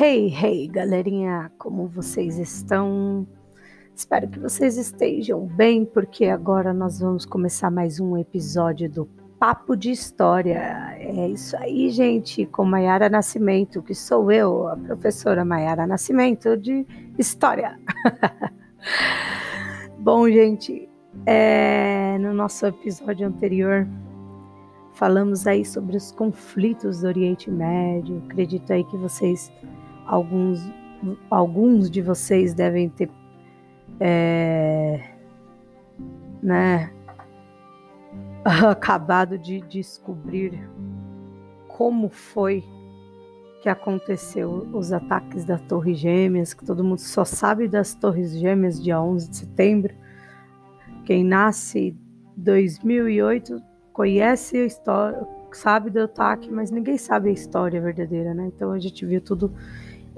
Hey, hey, galerinha, como vocês estão? Espero que vocês estejam bem, porque agora nós vamos começar mais um episódio do Papo de História. É isso aí, gente, com Maiara Nascimento, que sou eu, a professora Maiara Nascimento de História. Bom, gente, é, no nosso episódio anterior falamos aí sobre os conflitos do Oriente Médio. Acredito aí que vocês alguns, alguns de vocês devem ter é, né, acabado de descobrir como foi que aconteceu os ataques das Torres Gêmeas, que todo mundo só sabe das Torres Gêmeas dia 11 de setembro. Quem nasce 2008 conhece a história, sabe do ataque, mas ninguém sabe a história verdadeira, né? Então a gente viu tudo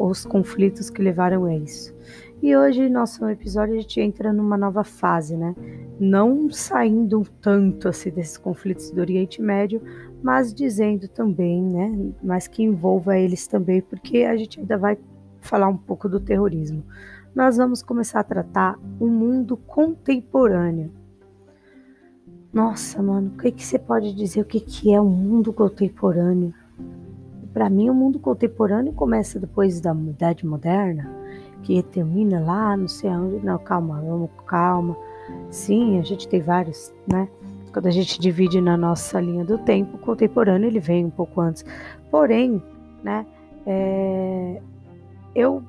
os conflitos que levaram a isso. E hoje, nosso episódio, a gente entra numa nova fase, né? Não saindo tanto assim desses conflitos do Oriente Médio, mas dizendo também, né? Mas que envolva eles também, porque a gente ainda vai falar um pouco do terrorismo. Nós vamos começar a tratar o um mundo contemporâneo. Nossa, mano, o que, que você pode dizer o que, que é o um mundo contemporâneo? Para mim, o mundo contemporâneo começa depois da Idade Moderna, que termina lá, não sei onde. Não, calma, vamos, calma. Sim, a gente tem vários, né? Quando a gente divide na nossa linha do tempo, o contemporâneo ele vem um pouco antes. Porém, né? É, eu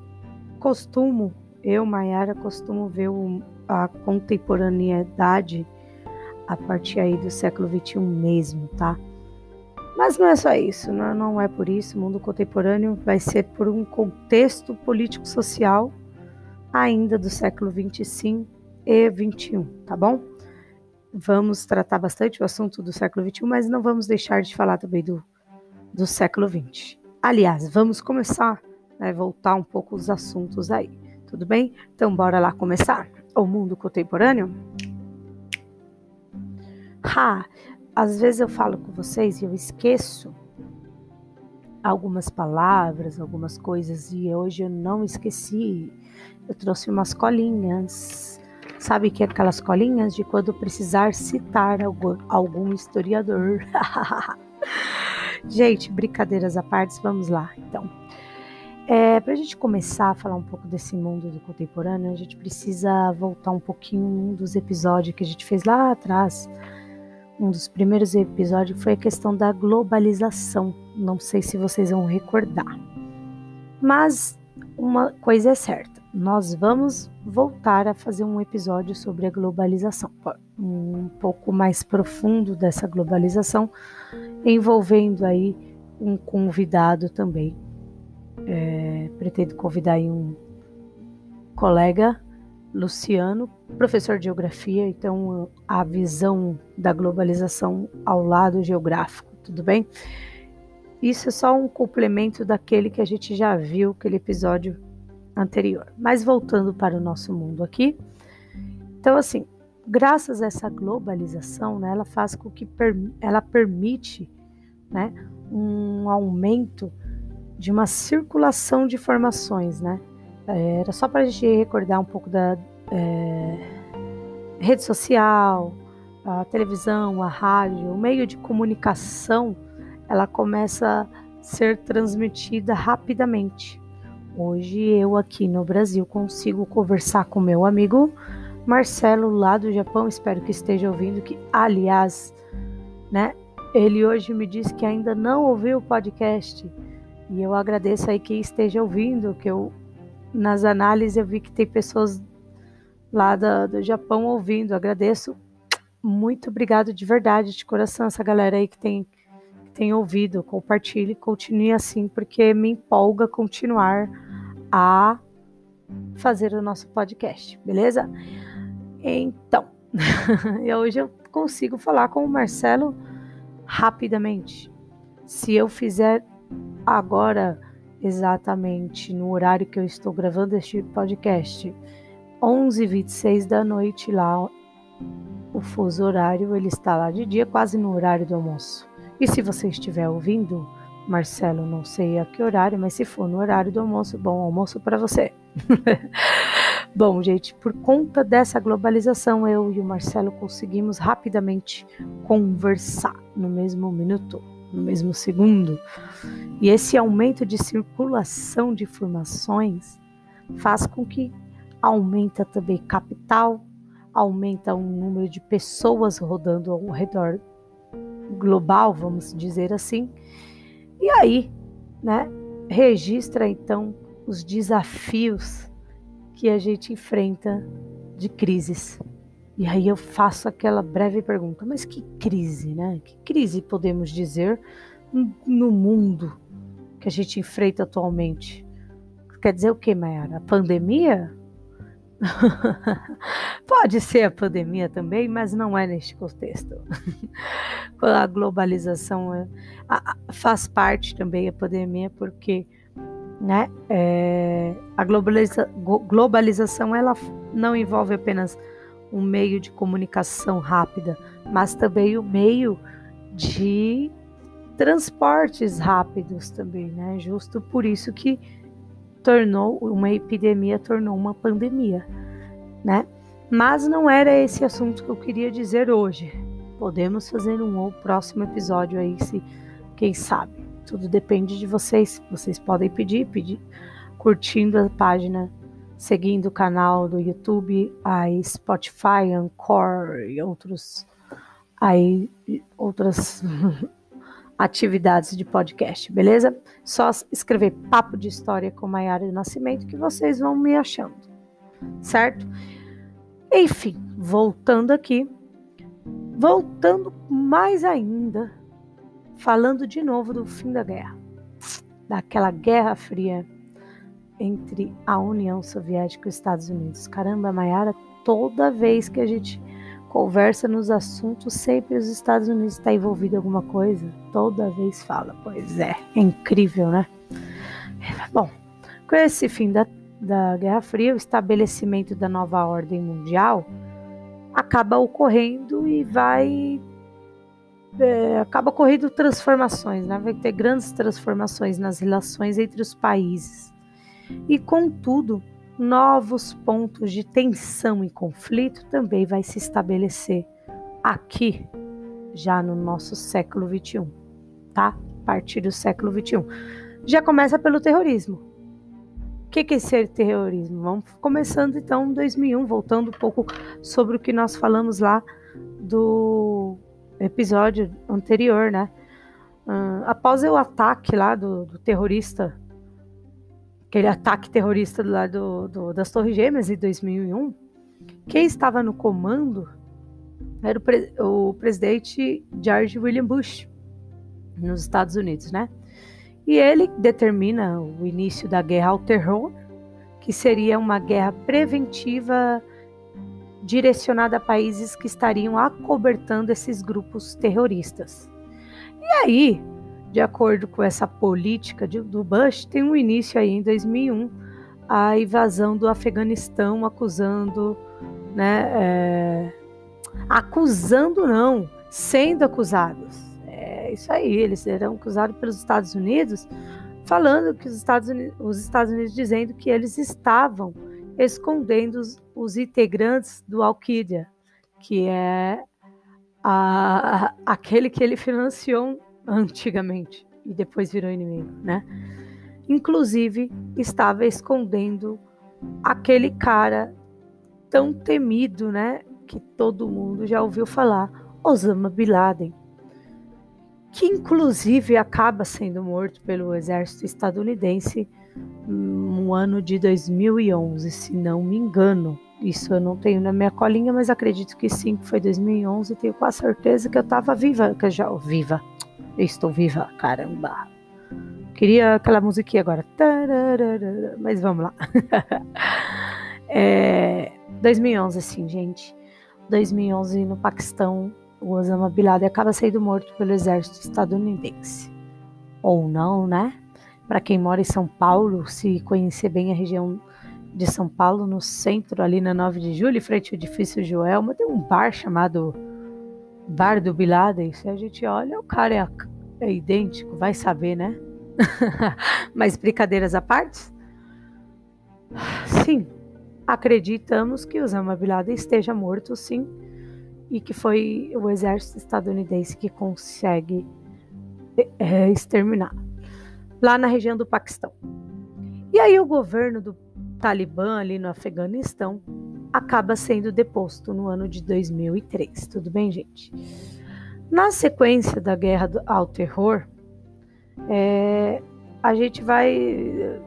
costumo, eu, Mayara, costumo ver o, a contemporaneidade a partir aí do século XXI mesmo, tá? Mas não é só isso, não, né? não é por isso. O mundo contemporâneo vai ser por um contexto político-social ainda do século 25 e 21, tá bom? Vamos tratar bastante o assunto do século 21, mas não vamos deixar de falar também do, do século 20. Aliás, vamos começar né, voltar um pouco os assuntos aí, tudo bem? Então, bora lá começar o mundo contemporâneo? Ha! Às vezes eu falo com vocês e eu esqueço algumas palavras, algumas coisas e hoje eu não esqueci. Eu trouxe umas colinhas. Sabe que é aquelas colinhas de quando precisar citar algum, historiador. gente, brincadeiras à parte, vamos lá. Então, é, para a gente começar a falar um pouco desse mundo do contemporâneo, a gente precisa voltar um pouquinho dos episódios que a gente fez lá atrás um dos primeiros episódios foi a questão da globalização. Não sei se vocês vão recordar. Mas uma coisa é certa, nós vamos voltar a fazer um episódio sobre a globalização, um pouco mais profundo dessa globalização, envolvendo aí um convidado também. É, pretendo convidar um colega Luciano, professor de geografia, então a visão da globalização ao lado geográfico, tudo bem? Isso é só um complemento daquele que a gente já viu, aquele episódio anterior. Mas voltando para o nosso mundo aqui, então assim, graças a essa globalização, né, ela faz com que per, ela permite, né, um aumento de uma circulação de informações, né? Era só para a gente recordar um pouco da é, rede social, a televisão, a rádio, o meio de comunicação, ela começa a ser transmitida rapidamente. Hoje eu aqui no Brasil consigo conversar com meu amigo Marcelo lá do Japão, espero que esteja ouvindo, que aliás, né, ele hoje me disse que ainda não ouviu o podcast. E eu agradeço aí que esteja ouvindo, que eu nas análises eu vi que tem pessoas lá do, do Japão ouvindo. Agradeço. Muito obrigado de verdade, de coração, essa galera aí que tem, que tem ouvido. Compartilhe, continue assim, porque me empolga continuar a fazer o nosso podcast, beleza? Então, hoje eu consigo falar com o Marcelo rapidamente. Se eu fizer agora exatamente no horário que eu estou gravando este podcast, 11h26 da noite lá, o fuso horário, ele está lá de dia, quase no horário do almoço. E se você estiver ouvindo Marcelo, não sei a que horário, mas se for no horário do almoço, bom almoço para você. bom, gente, por conta dessa globalização, eu e o Marcelo conseguimos rapidamente conversar no mesmo minuto, no mesmo segundo. E esse aumento de circulação de informações faz com que aumenta também capital, aumenta o número de pessoas rodando ao redor global, vamos dizer assim. E aí, né, registra então os desafios que a gente enfrenta de crises. E aí eu faço aquela breve pergunta: mas que crise, né? Que crise podemos dizer no mundo que a gente enfrenta atualmente? Quer dizer o que, Mayara? A pandemia? Pode ser a pandemia também, mas não é neste contexto. a globalização é, a, faz parte também a pandemia, porque né, é, a globaliza, globalização ela não envolve apenas um meio de comunicação rápida, mas também o meio de transportes rápidos também, né? Justo por isso que tornou uma epidemia tornou uma pandemia, né? Mas não era esse assunto que eu queria dizer hoje. Podemos fazer um próximo episódio aí, se quem sabe. Tudo depende de vocês. Vocês podem pedir, pedir, curtindo a página, seguindo o canal do YouTube, aí Spotify, Anchor e outros aí outras atividades de podcast, beleza? Só escrever Papo de História com Maiara de Nascimento que vocês vão me achando, certo? Enfim, voltando aqui, voltando mais ainda, falando de novo do fim da guerra, daquela Guerra Fria entre a União Soviética e os Estados Unidos. Caramba, Maiara, toda vez que a gente conversa nos assuntos, sempre os Estados Unidos está envolvido em alguma coisa. Toda vez fala. Pois é, é incrível, né? Bom, com esse fim da, da Guerra Fria, o estabelecimento da nova ordem mundial acaba ocorrendo e vai. É, acaba ocorrendo transformações, né? vai ter grandes transformações nas relações entre os países. E, contudo, novos pontos de tensão e conflito também vai se estabelecer aqui, já no nosso século XXI, tá? A partir do século XXI. Já começa pelo terrorismo. O que, é ser terrorismo? Vamos começando então em 2001, voltando um pouco sobre o que nós falamos lá do episódio anterior, né? Uh, após o ataque lá do, do terrorista aquele ataque terrorista do lado do, das Torres Gêmeas em 2001, quem estava no comando era o, pre, o, presidente George William Bush, nos Estados Unidos, né? E ele determina o início da guerra ao terror, que seria uma guerra preventiva direcionada a países que estariam acobertando esses grupos terroristas. E aí, de acordo com essa política de, do Bush, tem um início aí em 2001 a invasão do Afeganistão, acusando, né, é, acusando não, sendo acusados. É isso aí, eles eram acusados pelos Estados Unidos, falando que os Estados Unidos, os Estados Unidos dizendo que eles estavam escondendo os, os integrantes do Al-Qaeda, que é a, aquele que ele financiou antigamente e depois virou inimigo, né? Inclusive estava escondendo aquele cara tão temido, né, que todo mundo já ouviu falar, Osama Bin Laden, que inclusive acaba sendo morto pelo exército estadunidense no ano de 2011, se não me engano. Isso eu não tenho na minha colinha, mas acredito que sim, que foi 2011. Tenho quase certeza que eu estava viva, que eu já viva, eu estou viva, caramba. Queria aquela musiquinha agora. Mas vamos lá. é, 2011, assim, gente. 2011 no Paquistão, o Osama Bin Laden acaba sendo morto pelo exército estadunidense. Ou não, né? Para quem mora em São Paulo, se conhecer bem a região de São Paulo, no centro, ali na 9 de julho, frente ao edifício Joelma, tem um bar chamado Bar do Bin Laden, se a gente olha, o cara é, é idêntico, vai saber, né? Mas brincadeiras à parte? Sim, acreditamos que Osama Bin Laden esteja morto, sim, e que foi o exército estadunidense que consegue é, exterminar lá na região do Paquistão. E aí o governo do Talibã ali no Afeganistão acaba sendo deposto no ano de 2003. Tudo bem, gente? Na sequência da guerra ao terror, é, a gente vai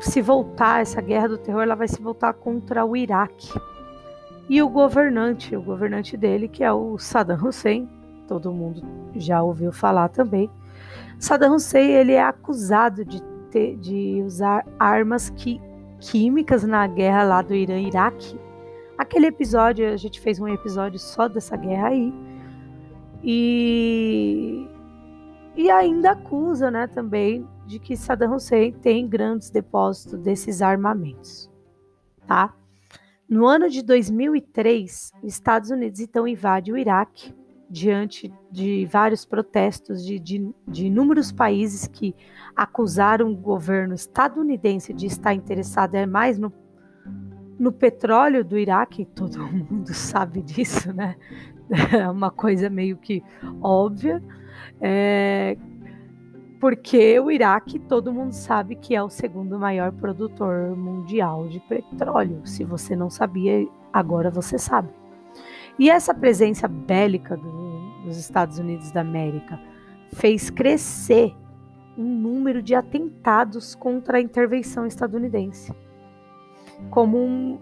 se voltar, essa guerra do terror, ela vai se voltar contra o Iraque. E o governante, o governante dele, que é o Saddam Hussein, todo mundo já ouviu falar também. Saddam Hussein, ele é acusado de, ter, de usar armas que químicas na guerra lá do Irã-Iraque. Aquele episódio, a gente fez um episódio só dessa guerra aí. E, e ainda acusa, né, também de que Saddam Hussein tem grandes depósitos desses armamentos, tá? No ano de 2003, os Estados Unidos então invade o Iraque diante de vários protestos de, de, de, inúmeros países que acusaram o governo estadunidense de estar interessado é mais no, no petróleo do Iraque, todo mundo sabe disso, né? É uma coisa meio que óbvia, é, porque o Iraque todo mundo sabe que é o segundo maior produtor mundial de petróleo. Se você não sabia, agora você sabe. E essa presença bélica do, dos Estados Unidos da América fez crescer um número de atentados contra a intervenção estadunidense, como um,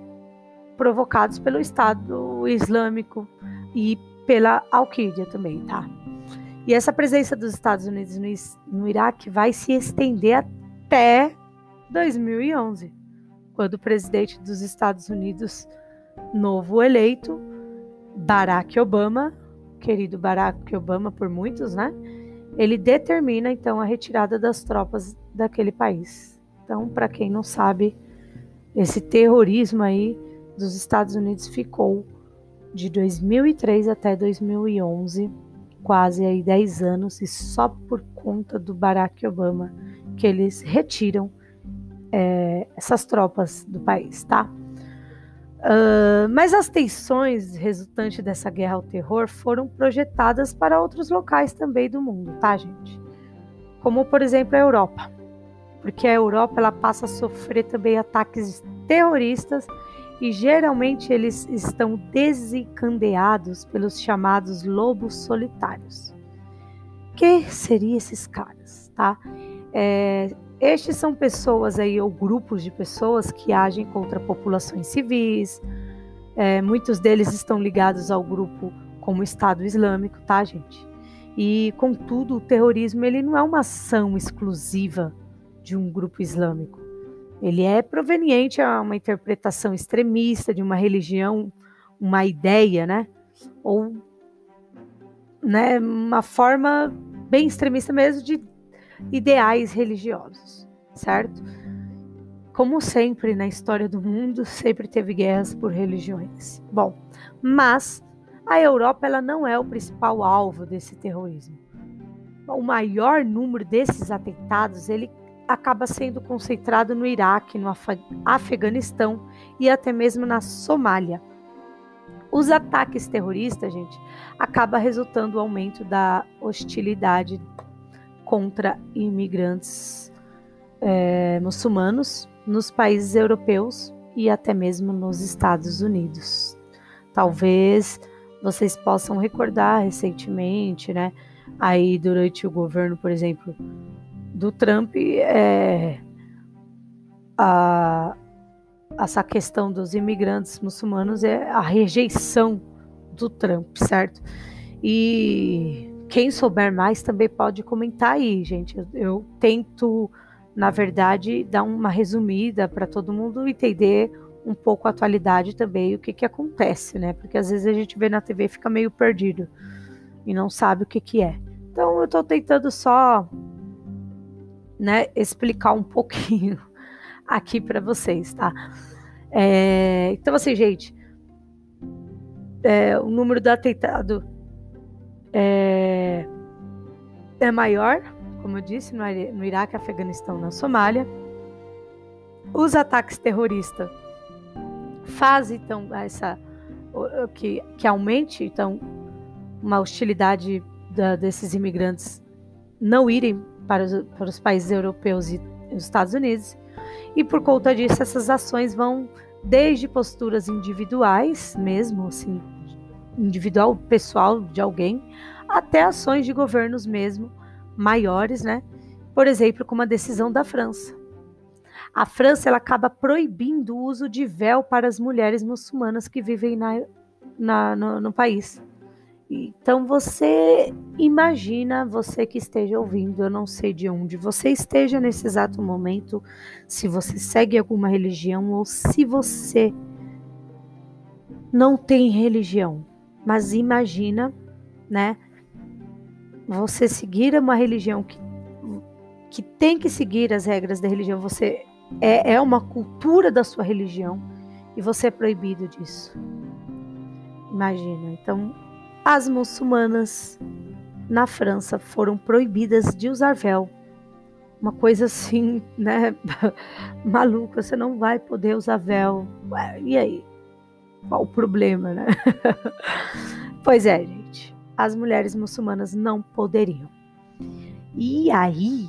provocados pelo Estado Islâmico e pela Al-Qaeda também, tá? E essa presença dos Estados Unidos no, no Iraque vai se estender até 2011, quando o presidente dos Estados Unidos, novo eleito, Barack Obama, querido Barack Obama por muitos, né? Ele determina então a retirada das tropas daquele país. Então, para quem não sabe, esse terrorismo aí dos Estados Unidos ficou de 2003 até 2011, quase aí 10 anos, e só por conta do Barack Obama que eles retiram é, essas tropas do país, tá? Uh, mas as tensões resultantes dessa guerra ao terror foram projetadas para outros locais também do mundo, tá, gente? Como, por exemplo, a Europa. Porque a Europa ela passa a sofrer também ataques terroristas e geralmente eles estão desencandeados pelos chamados lobos solitários. Que seriam esses caras, tá? É, estes são pessoas aí, ou grupos de pessoas que agem contra populações civis. É, muitos deles estão ligados ao grupo como Estado Islâmico, tá, gente? E, contudo, o terrorismo ele não é uma ação exclusiva de um grupo islâmico. Ele é proveniente a uma interpretação extremista de uma religião, uma ideia, né? Ou né, uma forma bem extremista mesmo de ideais religiosos, certo? Como sempre na história do mundo, sempre teve guerras por religiões. Bom, mas a Europa ela não é o principal alvo desse terrorismo. O maior número desses atentados ele acaba sendo concentrado no Iraque, no Af Afeganistão e até mesmo na Somália. Os ataques terroristas, gente, acaba resultando no aumento da hostilidade contra imigrantes é, muçulmanos nos países europeus e até mesmo nos Estados Unidos. Talvez vocês possam recordar recentemente, né? Aí durante o governo, por exemplo, do Trump, é, a, essa questão dos imigrantes muçulmanos é a rejeição do Trump, certo? E quem souber mais também pode comentar aí, gente. Eu, eu tento, na verdade, dar uma resumida para todo mundo entender um pouco a atualidade também, o que, que acontece, né? Porque às vezes a gente vê na TV e fica meio perdido e não sabe o que, que é. Então eu estou tentando só né, explicar um pouquinho aqui para vocês, tá? É, então, assim, gente, é, o número do atentado é, é maior, como eu disse, no Iraque, Afeganistão, na Somália. Os ataques terroristas fazem então essa que, que aumente então uma hostilidade da, desses imigrantes não irem para os, para os países europeus e os Estados Unidos. E por conta disso, essas ações vão desde posturas individuais, mesmo assim, individual, pessoal de alguém, até ações de governos mesmo maiores, né? Por exemplo, como a decisão da França. A França ela acaba proibindo o uso de véu para as mulheres muçulmanas que vivem na, na no, no país. Então você imagina, você que esteja ouvindo, eu não sei de onde você esteja nesse exato momento, se você segue alguma religião ou se você não tem religião, mas imagina, né? Você seguir uma religião que, que tem que seguir as regras da religião, você é, é uma cultura da sua religião e você é proibido disso. Imagina. Então, as muçulmanas na França foram proibidas de usar véu. Uma coisa assim, né? Maluca, você não vai poder usar véu. E aí? Qual o problema, né? pois é, gente. As mulheres muçulmanas não poderiam. E aí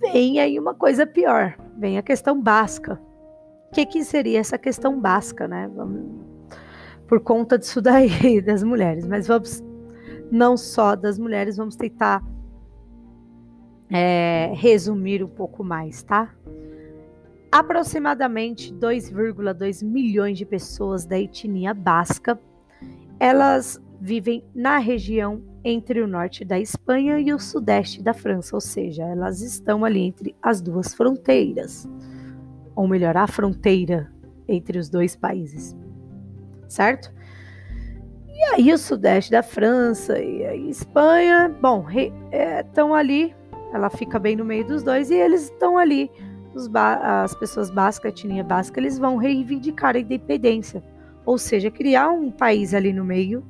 vem aí uma coisa pior. Vem a questão basca. O que, que seria essa questão basca, né? Vamos por conta disso daí, das mulheres. Mas vamos, não só das mulheres, vamos tentar é, resumir um pouco mais, tá? Aproximadamente 2,2 milhões de pessoas da etnia basca, elas vivem na região entre o norte da Espanha e o sudeste da França, ou seja, elas estão ali entre as duas fronteiras, ou melhor, a fronteira entre os dois países certo? E aí o sudeste da França e a Espanha, bom, estão é, ali, ela fica bem no meio dos dois e eles estão ali, as pessoas bascas, a etnia basca, eles vão reivindicar a independência, ou seja, criar um país ali no meio,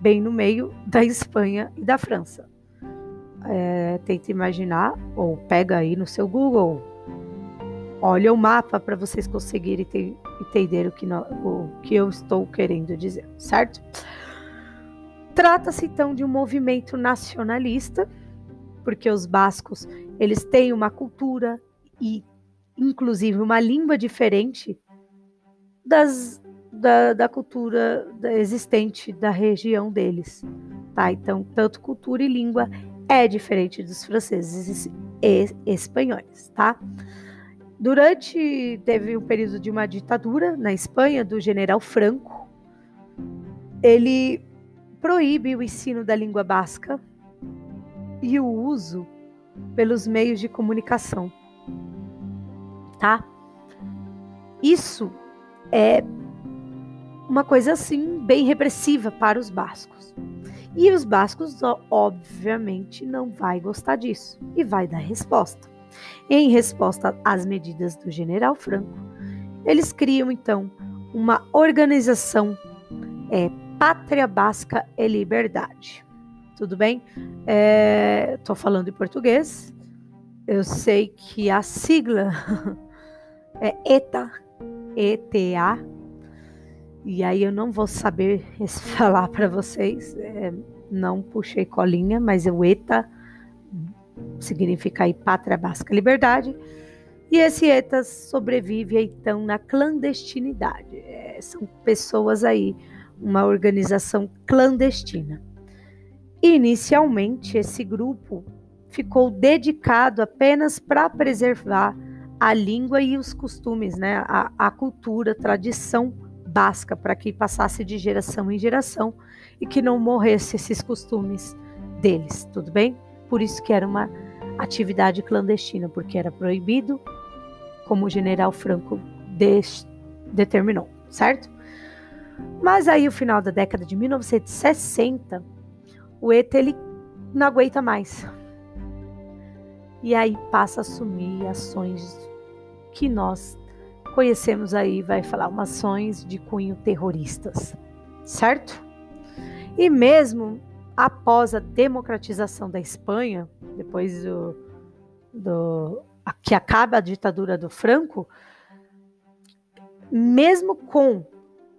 bem no meio da Espanha e da França. É, tenta imaginar, ou pega aí no seu Google, olha o mapa para vocês conseguirem ter, entender o que, no, o que eu estou querendo dizer, certo? Trata-se então de um movimento nacionalista, porque os bascos eles têm uma cultura e inclusive uma língua diferente das, da, da cultura existente da região deles, tá? Então, tanto cultura e língua é diferente dos franceses e espanhóis, tá? Durante teve um período de uma ditadura na Espanha do general Franco. Ele proíbe o ensino da língua basca e o uso pelos meios de comunicação. Tá? Isso é uma coisa assim bem repressiva para os bascos. E os bascos obviamente não vai gostar disso e vai dar resposta. Em resposta às medidas do general Franco, eles criam então uma organização é, Pátria Basca e Liberdade. Tudo bem? Estou é, falando em português. Eu sei que a sigla é ETA, ETA, e aí eu não vou saber falar para vocês. É, não puxei colinha, mas o ETA significa aí pátria basca liberdade. E esse ETAS sobrevive então na clandestinidade. É, são pessoas aí, uma organização clandestina. Inicialmente, esse grupo ficou dedicado apenas para preservar a língua e os costumes, né? a, a cultura, a tradição basca, para que passasse de geração em geração e que não morresse esses costumes deles, tudo bem? Por isso que era uma atividade clandestina, porque era proibido, como o general Franco determinou, certo? Mas aí, no final da década de 1960, o ETA ele não aguenta mais. E aí passa a assumir ações que nós conhecemos aí, vai falar, umas ações de cunho terroristas, certo? E mesmo após a democratização da Espanha, depois do, do que acaba a ditadura do Franco, mesmo com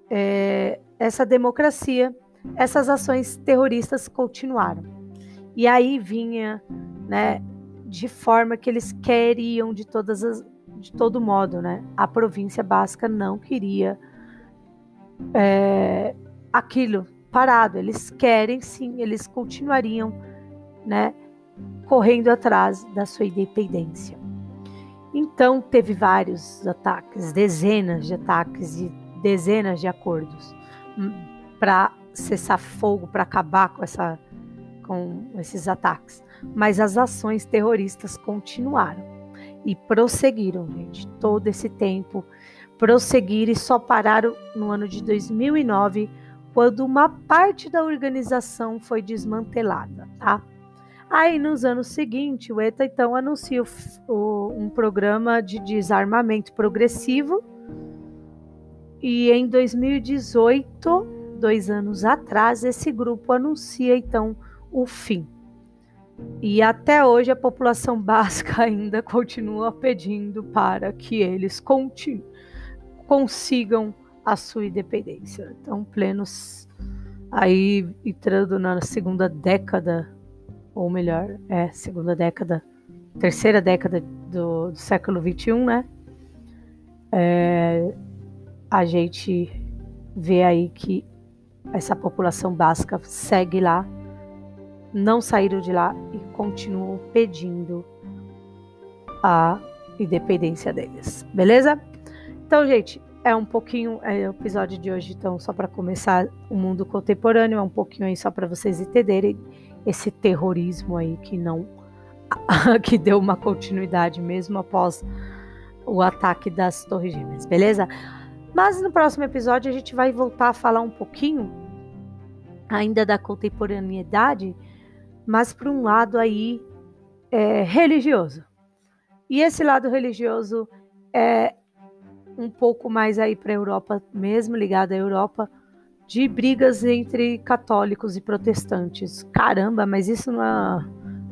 é, essa democracia, essas ações terroristas continuaram. E aí vinha, né, de forma que eles queriam de todas as, de todo modo, né? A província basca não queria é, aquilo parado. Eles querem sim, eles continuariam, né, correndo atrás da sua independência. Então teve vários ataques, dezenas de ataques e dezenas de acordos hum, para cessar fogo, para acabar com essa com esses ataques. Mas as ações terroristas continuaram e prosseguiram, gente, todo esse tempo prosseguiram e só pararam no ano de 2009, quando uma parte da organização foi desmantelada, tá? Aí, nos anos seguintes, o ETA então anuncia um programa de desarmamento progressivo. E em 2018, dois anos atrás, esse grupo anuncia então o fim. E até hoje a população básica ainda continua pedindo para que eles consigam a sua independência. Então, plenos aí entrando na segunda década ou melhor, é segunda década, terceira década do, do século 21, né? É, a gente vê aí que essa população basca segue lá, não saíram de lá e continuam pedindo a independência deles, beleza? Então, gente, é um pouquinho é o episódio de hoje, então só para começar o mundo contemporâneo, é um pouquinho aí só para vocês entenderem esse terrorismo aí que não que deu uma continuidade mesmo após o ataque das Torres Gêmeas, beleza? Mas no próximo episódio a gente vai voltar a falar um pouquinho ainda da contemporaneidade, mas por um lado aí é, religioso. E esse lado religioso é um pouco mais aí para a Europa mesmo, ligado à Europa, de brigas entre católicos e protestantes. Caramba, mas isso não é,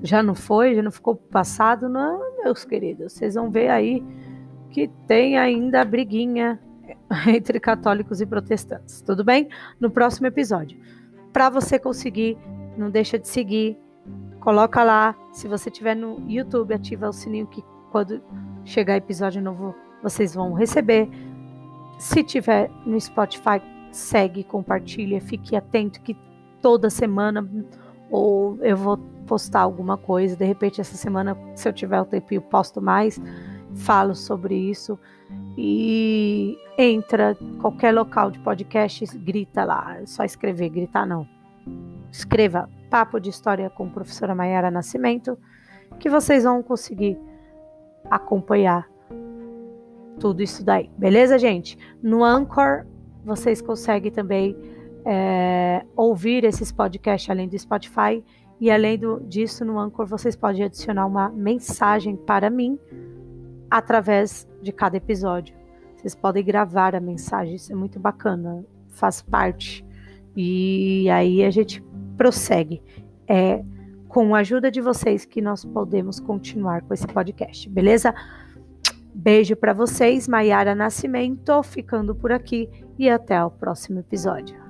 já não foi, já não ficou passado, não, meus queridos. Vocês vão ver aí que tem ainda briguinha entre católicos e protestantes. Tudo bem? No próximo episódio. Para você conseguir, não deixa de seguir, coloca lá. Se você tiver no YouTube, ativa o sininho que quando chegar episódio novo vocês vão receber. Se tiver no Spotify, segue, compartilha, fique atento que toda semana ou eu vou postar alguma coisa. De repente, essa semana, se eu tiver o tempinho, posto mais, falo sobre isso. E entra qualquer local de podcast, grita lá. É só escrever, gritar não. Escreva Papo de História com a professora Maiara Nascimento, que vocês vão conseguir acompanhar tudo isso daí. Beleza, gente? No Anchor vocês conseguem também é, ouvir esses podcasts além do Spotify. E além do, disso, no Anchor, vocês podem adicionar uma mensagem para mim através de cada episódio. Vocês podem gravar a mensagem, isso é muito bacana, faz parte. E aí a gente prossegue. É com a ajuda de vocês que nós podemos continuar com esse podcast, beleza? Beijo para vocês, Maiara Nascimento, ficando por aqui e até o próximo episódio.